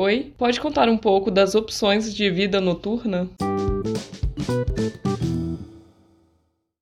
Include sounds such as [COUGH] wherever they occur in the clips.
Oi, pode contar um pouco das opções de vida noturna?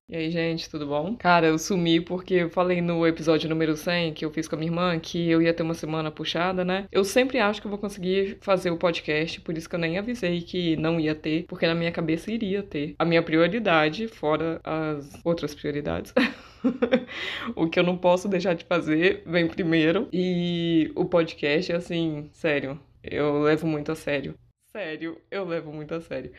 E aí, gente, tudo bom? Cara, eu sumi porque eu falei no episódio número 100 que eu fiz com a minha irmã que eu ia ter uma semana puxada, né? Eu sempre acho que eu vou conseguir fazer o podcast, por isso que eu nem avisei que não ia ter, porque na minha cabeça iria ter. A minha prioridade, fora as outras prioridades. [LAUGHS] o que eu não posso deixar de fazer vem primeiro. E o podcast, assim, sério, eu levo muito a sério. Sério, eu levo muito a sério.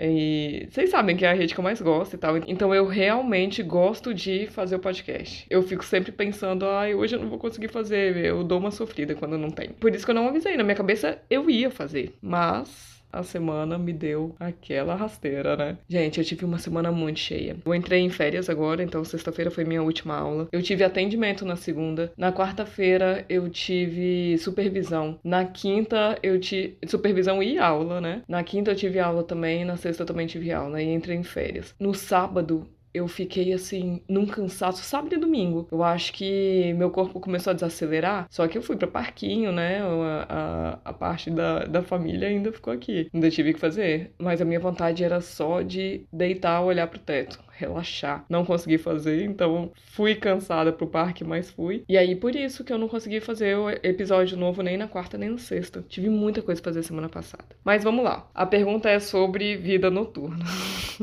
E vocês sabem que é a rede que eu mais gosto e tal. Então eu realmente gosto de fazer o podcast. Eu fico sempre pensando, ai, hoje eu não vou conseguir fazer. Eu dou uma sofrida quando não tem. Por isso que eu não avisei. Na minha cabeça eu ia fazer. Mas a semana me deu aquela rasteira, né? Gente, eu tive uma semana muito cheia. Eu entrei em férias agora, então sexta-feira foi minha última aula. Eu tive atendimento na segunda. Na quarta-feira eu tive supervisão. Na quinta eu tive supervisão e aula, né? Na quinta eu tive aula também, na sexta eu também tive aula e entrei em férias. No sábado eu fiquei assim, num cansaço, sábado e domingo. Eu acho que meu corpo começou a desacelerar, só que eu fui para parquinho, né? A, a, a, parte da, da família ainda ficou aqui. Ainda tive que fazer. Mas a minha vontade era só de deitar, olhar pro teto relaxar. Não consegui fazer, então fui cansada pro parque, mas fui. E aí, por isso que eu não consegui fazer o episódio novo nem na quarta nem na sexta. Tive muita coisa pra fazer semana passada. Mas vamos lá. A pergunta é sobre vida noturna.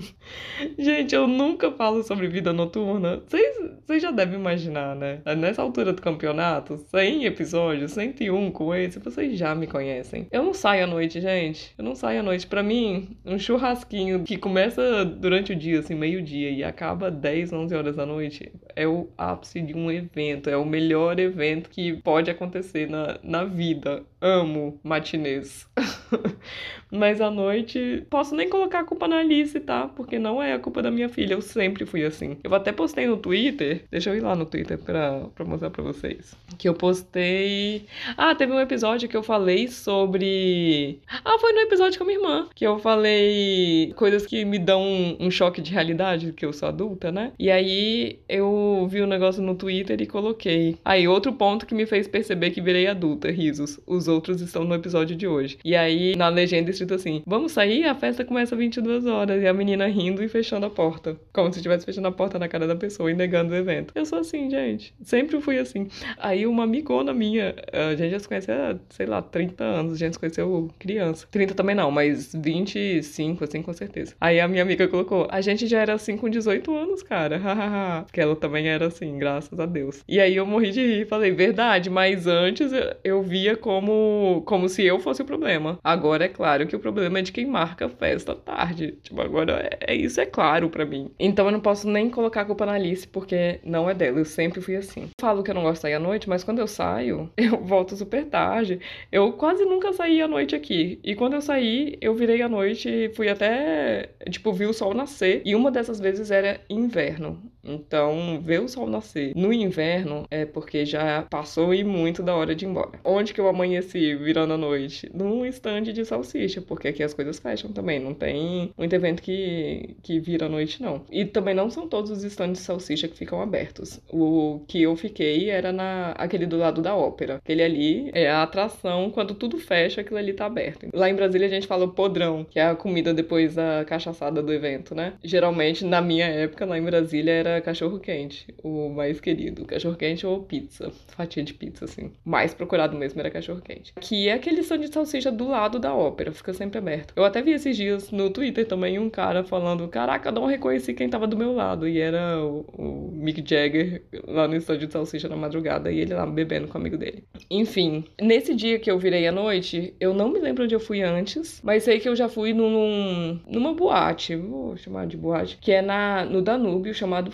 [LAUGHS] Gente, eu nunca falo sobre vida noturna. Vocês já devem imaginar, né? Nessa altura do campeonato, 100 episódios, 101 com esse, vocês já me conhecem. Eu não saio à noite, gente. Eu não saio à noite. Para mim, um churrasquinho que começa durante o dia, assim, meio-dia dia e acaba 10, 11 horas da noite, é o ápice de um evento, é o melhor evento que pode acontecer na, na vida. Amo matinês. [LAUGHS] Mas à noite, posso nem colocar a culpa na Alice, tá? Porque não é a culpa da minha filha, eu sempre fui assim. Eu até postei no Twitter, deixa eu ir lá no Twitter pra, pra mostrar pra vocês. Que eu postei. Ah, teve um episódio que eu falei sobre. Ah, foi no episódio com a minha irmã. Que eu falei coisas que me dão um, um choque de realidade, que eu sou adulta, né? E aí eu vi um negócio no Twitter e coloquei. Aí, outro ponto que me fez perceber que virei adulta, risos. Os outros estão no episódio de hoje. E aí, na legenda escrito assim: Vamos sair? A festa começa às 22 horas. E a menina rindo e fechando a porta. Como se estivesse fechando a porta na cara da pessoa e negando o evento. Eu sou assim, gente. Sempre fui assim. Aí, uma amigona minha, a gente já se conhece há, sei lá, 30 anos. A gente se conheceu criança. 30 também não, mas 25, assim, com certeza. Aí a minha amiga colocou: A gente já era assim com 18 anos, cara. [LAUGHS] Hahaha. que ela também era assim, graças a Deus. E aí eu morri de rir. Falei: Verdade, mas antes eu via como, como se eu fosse o problema. Agora é claro que o problema é de quem marca festa tarde. Tipo, agora é, é isso é claro para mim. Então eu não posso nem colocar a culpa na Alice, porque não é dela. Eu sempre fui assim. Falo que eu não gosto de sair à noite, mas quando eu saio, [LAUGHS] eu volto super tarde. Eu quase nunca saí à noite aqui. E quando eu saí, eu virei à noite e fui até, tipo, vi o sol nascer. E uma dessas vezes era inverno. Então, ver o sol nascer no inverno é porque já passou e muito da hora de ir embora. Onde que eu amanheci virando a noite? Num estande de salsicha, porque aqui as coisas fecham também. Não tem muito evento que, que vira a noite, não. E também não são todos os estandes de salsicha que ficam abertos. O que eu fiquei era na aquele do lado da ópera. Aquele ali é a atração, quando tudo fecha, aquilo ali tá aberto. Lá em Brasília a gente fala podrão, que é a comida depois da cachaçada do evento, né? Geralmente, na minha época, lá em Brasília, era cachorro quente, o mais querido. Cachorro quente ou pizza, fatia de pizza, assim. Mais procurado mesmo era cachorro quente. Que é aquele stand de salsicha do lado da ópera, fica sempre aberto. Eu até vi esses dias no Twitter também um cara falando: Caraca, não reconheci quem tava do meu lado. E era o, o Mick Jagger lá no estúdio de salsicha na madrugada e ele lá bebendo com o amigo dele. Enfim, nesse dia que eu virei à noite, eu não me lembro onde eu fui antes, mas sei que eu já fui num, numa boate, vou chamar de boate, que é na, no Danúbio, chamado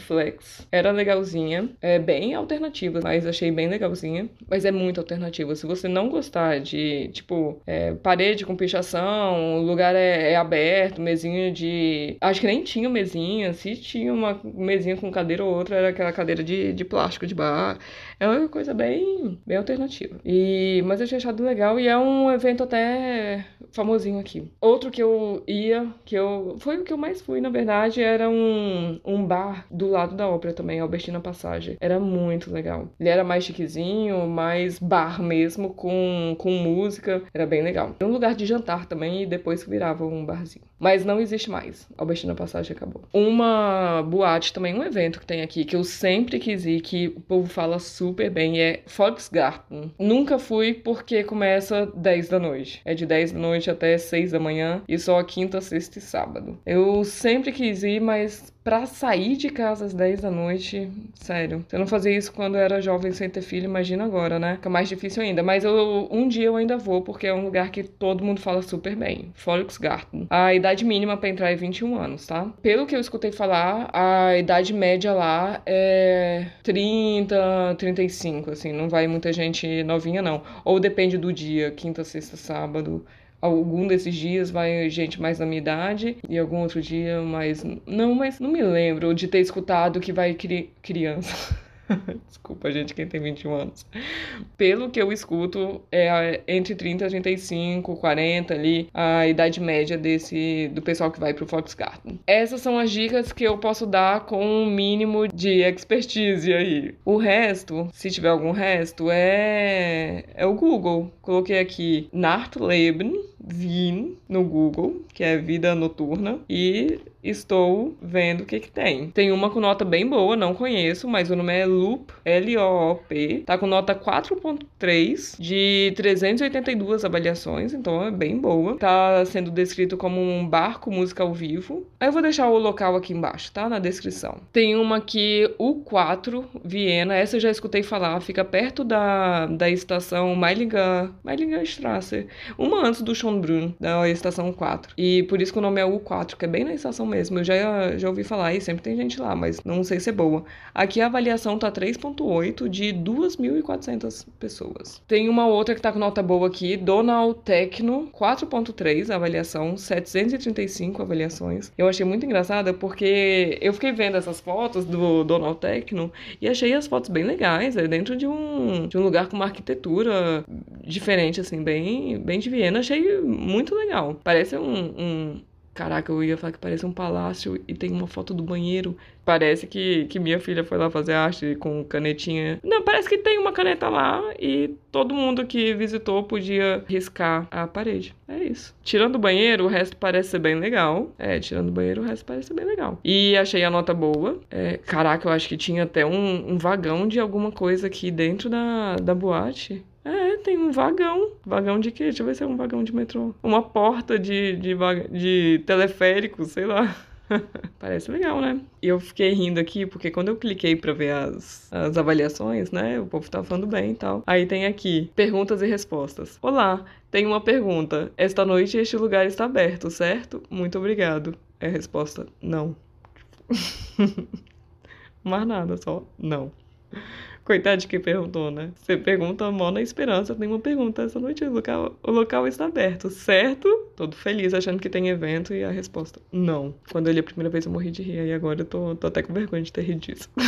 Era legalzinha, é bem alternativa, mas achei bem legalzinha. Mas é muito alternativa. Se você não gostar de, tipo, é, parede com pichação, o lugar é, é, aberto, mesinha de. Acho que nem tinha mesinha. Se tinha uma mesinha com cadeira ou outra, era aquela cadeira de, de plástico de bar. É uma coisa bem, bem alternativa. E, mas eu tinha achado legal e é um evento até famosinho aqui. Outro que eu ia, que eu. Foi o que eu mais fui, na verdade, era um, um bar do lado da ópera também, Albertina Passagem. Era muito legal. Ele era mais chiquezinho, mais bar mesmo, com, com música. Era bem legal. Era um lugar de jantar também e depois virava um barzinho. Mas não existe mais. Albertina Passagem acabou. Uma boate também, um evento que tem aqui, que eu sempre quis ir, que o povo fala super bem, é Volksgarten. Nunca fui porque começa 10 da noite. É de 10 da noite até 6 da manhã e só quinta, sexta e sábado. Eu sempre quis ir, mas Pra sair de casa às 10 da noite, sério. Se eu não fazia isso quando eu era jovem sem ter filho, imagina agora, né? Fica mais difícil ainda. Mas eu, um dia eu ainda vou, porque é um lugar que todo mundo fala super bem. Volksgarten. A idade mínima para entrar é 21 anos, tá? Pelo que eu escutei falar, a idade média lá é 30, 35, assim. Não vai muita gente novinha, não. Ou depende do dia, quinta, sexta, sábado algum desses dias vai gente mais na minha idade e algum outro dia mais. Não, mas não me lembro de ter escutado que vai cri... criança. [LAUGHS] Desculpa, gente, quem tem 21 anos. Pelo que eu escuto, é entre 30 e 35, 40 ali, a idade média desse do pessoal que vai pro Volksgarten. Essas são as dicas que eu posso dar com um mínimo de expertise aí. O resto, se tiver algum resto, é é o Google. Coloquei aqui Nachtleben, Wien no Google, que é vida noturna, e estou vendo o que que tem. Tem uma com nota bem boa, não conheço, mas o nome é Loop, L-O-O-P. Tá com nota 4.3 de 382 avaliações, então é bem boa. Tá sendo descrito como um barco música ao vivo. Eu vou deixar o local aqui embaixo, tá? Na descrição. Tem uma aqui, U4, Viena. Essa eu já escutei falar, fica perto da, da estação Meilinger, Meilinger Strasse. Uma antes do Schönbrunn, da estação 4. E por isso que o nome é U4, que é bem na estação mesmo. Eu já, já ouvi falar e sempre tem gente lá, mas não sei se é boa. Aqui a avaliação tá 3.8 de 2.400 pessoas. Tem uma outra que tá com nota boa aqui, Donald Tecno, 4.3 avaliação, 735 avaliações. Eu achei muito engraçada porque eu fiquei vendo essas fotos do Donald Tecno e achei as fotos bem legais, é dentro de um, de um lugar com uma arquitetura diferente, assim, bem, bem de Viena. Achei muito legal. Parece um, um Caraca, eu ia falar que parece um palácio e tem uma foto do banheiro. Parece que, que minha filha foi lá fazer arte com canetinha. Não, parece que tem uma caneta lá e todo mundo que visitou podia riscar a parede. É isso. Tirando o banheiro, o resto parece ser bem legal. É, tirando o banheiro, o resto parece ser bem legal. E achei a nota boa. É, caraca, eu acho que tinha até um, um vagão de alguma coisa aqui dentro da, da boate. Tem um vagão. Vagão de quê? Deixa eu ver se é um vagão de metrô. Uma porta de, de, de teleférico, sei lá. [LAUGHS] Parece legal, né? E eu fiquei rindo aqui porque quando eu cliquei para ver as, as avaliações, né? O povo tá falando bem e tal. Aí tem aqui perguntas e respostas. Olá, tem uma pergunta. Esta noite este lugar está aberto, certo? Muito obrigado. É a resposta: não. [LAUGHS] Mais nada, só não. Coitado de quem perguntou, né? Você pergunta mó na esperança, tem uma pergunta essa noite, o local, o local está aberto, certo? Todo feliz, achando que tem evento, e a resposta, não. Quando eu li a primeira vez eu morri de rir, e agora eu tô, tô até com vergonha de ter rido disso. [LAUGHS]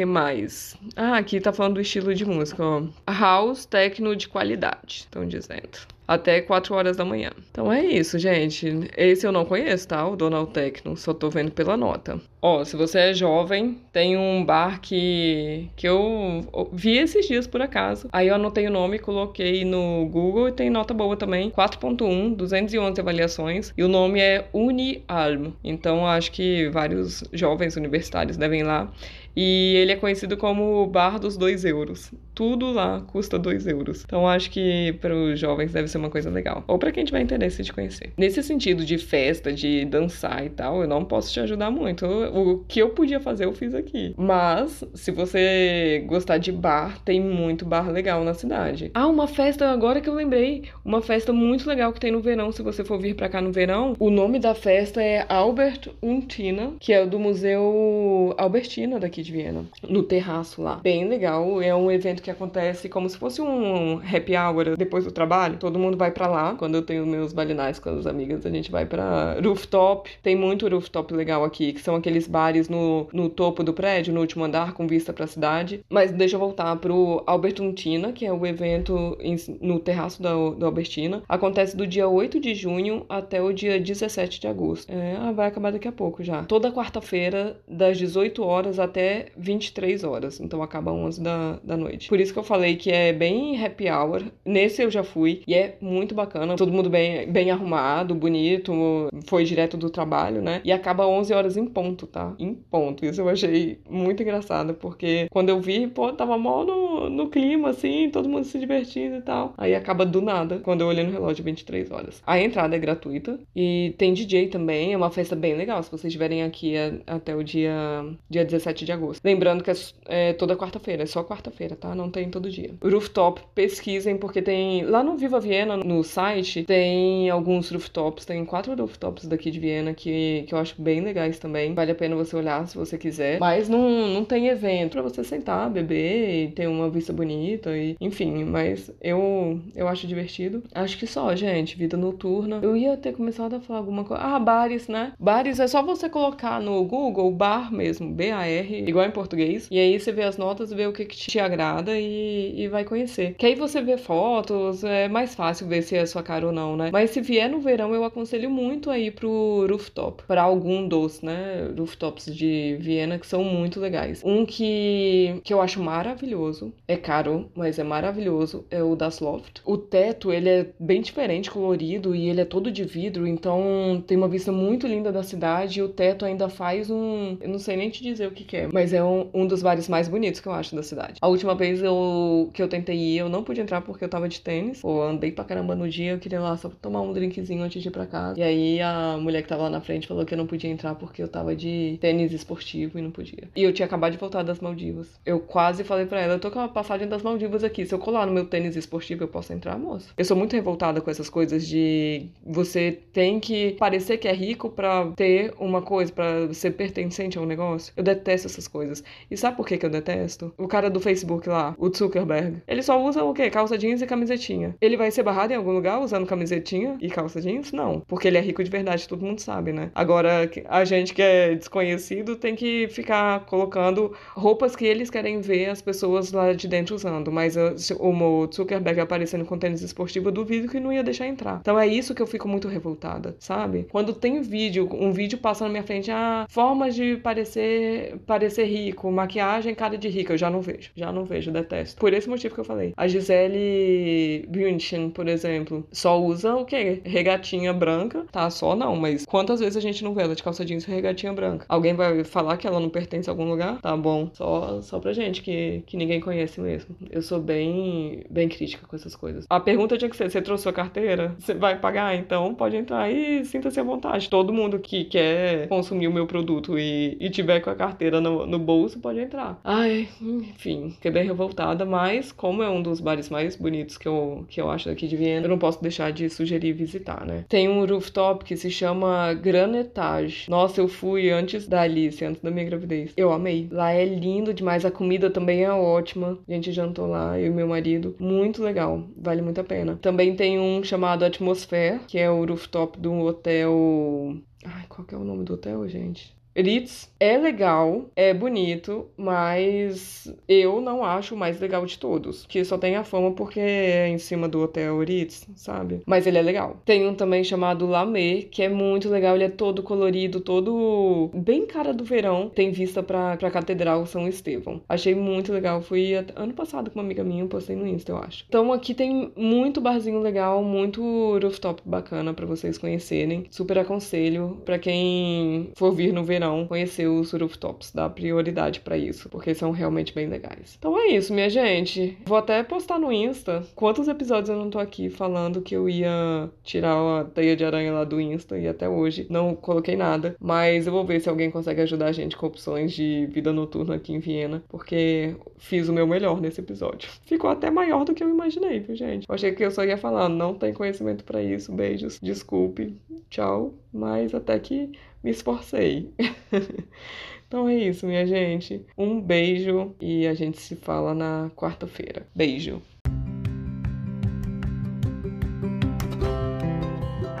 que mais? Ah, aqui tá falando do estilo de música, ó. House techno de qualidade, estão dizendo até 4 horas da manhã. Então é isso, gente. Esse eu não conheço, tá? O Donald Tecno, só tô vendo pela nota. Ó, se você é jovem, tem um bar que, que eu vi esses dias por acaso. Aí eu anotei o nome, coloquei no Google e tem nota boa também. 4.1, 211 avaliações. E o nome é Unialm. Então acho que vários jovens universitários devem ir lá. E ele é conhecido como o Bar dos 2 euros. Tudo lá custa 2 euros. Então acho que para os jovens deve ser uma coisa legal. Ou para quem tiver interesse de conhecer. Nesse sentido de festa, de dançar e tal, eu não posso te ajudar muito. O que eu podia fazer, eu fiz aqui. Mas, se você gostar de bar, tem muito bar legal na cidade. Ah, uma festa, agora que eu lembrei, uma festa muito legal que tem no verão, se você for vir para cá no verão. O nome da festa é Albert Untina, que é do Museu Albertina daqui de Viena, no terraço lá. Bem legal, é um evento que que acontece como se fosse um happy hour depois do trabalho. Todo mundo vai para lá. Quando eu tenho meus balinais com as amigas, a gente vai para rooftop. Tem muito rooftop legal aqui, que são aqueles bares no, no topo do prédio, no último andar, com vista para a cidade. Mas deixa eu voltar pro Albertuntina, que é o evento em, no terraço da, do Albertina. Acontece do dia 8 de junho até o dia 17 de agosto. É, ah, vai acabar daqui a pouco já. Toda quarta-feira, das 18 horas até 23 horas. Então acaba 11 da, da noite. Por isso que eu falei que é bem happy hour. Nesse eu já fui e é muito bacana. Todo mundo bem, bem arrumado, bonito. Foi direto do trabalho, né? E acaba 11 horas em ponto, tá? Em ponto. Isso eu achei muito engraçado, porque quando eu vi, pô, tava mó no, no clima, assim, todo mundo se divertindo e tal. Aí acaba do nada, quando eu olhei no relógio, 23 horas. A entrada é gratuita e tem DJ também. É uma festa bem legal, se vocês estiverem aqui a, até o dia, dia 17 de agosto. Lembrando que é, é toda quarta-feira, é só quarta-feira, tá? Não tem todo dia. Rooftop, pesquisem, porque tem. Lá no Viva Viena, no site, tem alguns rooftops. Tem quatro rooftops daqui de Viena que, que eu acho bem legais também. Vale a pena você olhar se você quiser. Mas não, não tem evento pra você sentar, beber e ter uma vista bonita. E, enfim, mas eu, eu acho divertido. Acho que só, gente. Vida noturna. Eu ia ter começado a falar alguma coisa. Ah, bares, né? Bares é só você colocar no Google bar mesmo, B-A-R, igual em português. E aí você vê as notas, vê o que, que te agrada e, e vai conhecer. Que aí você vê fotos, é mais fácil ver se é sua cara ou não, né? Mas se vier no verão, eu aconselho muito aí pro rooftop. Para algum dos, né? Rooftops de Viena que são muito legais. Um que, que eu acho maravilhoso, é caro, mas é maravilhoso, é o Das Loft. O teto, ele é bem diferente, colorido e ele é todo de vidro, então tem uma vista muito linda da cidade e o teto ainda faz um. Eu não sei nem te dizer o que, que é, mas é um, um dos bares mais bonitos que eu acho da cidade. A última vez eu, que eu tentei ir, eu não pude entrar porque eu tava de tênis. Pô, andei pra caramba no dia, eu queria lá só tomar um drinkzinho antes de ir pra casa. E aí a mulher que tava lá na frente falou que eu não podia entrar porque eu tava de tênis esportivo e não podia. E eu tinha acabado de voltar das Maldivas. Eu quase falei pra ela, eu tô com a passagem das Maldivas aqui. Se eu colar no meu tênis esportivo, eu posso entrar, moça? Eu sou muito revoltada com essas coisas de você tem que parecer que é rico pra ter uma coisa, pra ser pertencente a um negócio. Eu detesto essas coisas. E sabe por que, que eu detesto? O cara do Facebook lá, o Zuckerberg, ele só usa o quê? Calça jeans e camisetinha. Ele vai ser barrado em algum lugar usando camisetinha e calça jeans? Não. Porque ele é rico de verdade, todo mundo sabe, né? Agora, a gente que é desconhecido tem que ficar colocando roupas que eles querem ver as pessoas lá de dentro usando. Mas o Zuckerberg aparecendo com tênis esportivo, eu duvido que não ia deixar entrar. Então é isso que eu fico muito revoltada, sabe? Quando tem vídeo, um vídeo passa na minha frente, ah, formas de parecer, parecer rico, maquiagem, cara de rica, eu já não vejo. Já não vejo, detesto. Por esse motivo que eu falei. A Gisele Bündchen, por exemplo, só usa o quê? Regatinha branca. Tá, só não, mas quantas vezes a gente não vê ela de calça jeans e regatinha branca? Alguém vai falar que ela não pertence a algum lugar? Tá bom. Só, só pra gente que, que ninguém conhece mesmo. Eu sou bem, bem crítica com essas coisas. A pergunta tinha que ser: você trouxe sua carteira? Você vai pagar? Então pode entrar e sinta-se à vontade. Todo mundo que quer consumir o meu produto e, e tiver com a carteira no, no bolso pode entrar. Ai, enfim, fiquei bem revoltada, mas como é um dos bares mais bonitos que eu, que eu acho daqui de Viena, eu não posso deixar de sugerir visitar, né? Tem um rooftop que se chama Granetage. Nossa, eu fui antes da Alice, antes da minha gravidez. Eu amei. Lá é lindo demais, a comida também é ótima. A gente jantou lá, eu e meu marido. Muito legal, vale muito a pena. Também tem um chamado Atmosphere, que é o rooftop do hotel. Ai, qual que é o nome do hotel, gente? Ritz é legal, é bonito, mas eu não acho o mais legal de todos. Que só tem a fama porque é em cima do hotel Ritz, sabe? Mas ele é legal. Tem um também chamado Lamé, que é muito legal. Ele é todo colorido, todo bem cara do verão. Tem vista pra, pra Catedral São Estevão. Achei muito legal. Fui ano passado com uma amiga minha, postei no Insta, eu acho. Então aqui tem muito barzinho legal, muito rooftop bacana para vocês conhecerem. Super aconselho para quem for vir no verão verão, conhecer os rooftops, dar prioridade para isso, porque são realmente bem legais. Então é isso, minha gente. Vou até postar no Insta quantos episódios eu não tô aqui falando que eu ia tirar a teia de aranha lá do Insta e até hoje não coloquei nada, mas eu vou ver se alguém consegue ajudar a gente com opções de vida noturna aqui em Viena, porque fiz o meu melhor nesse episódio. Ficou até maior do que eu imaginei, viu, gente? Eu achei que eu só ia falar, não tem conhecimento para isso, beijos, desculpe, tchau, mas até que me esforcei. [LAUGHS] então é isso, minha gente. Um beijo e a gente se fala na quarta-feira. Beijo.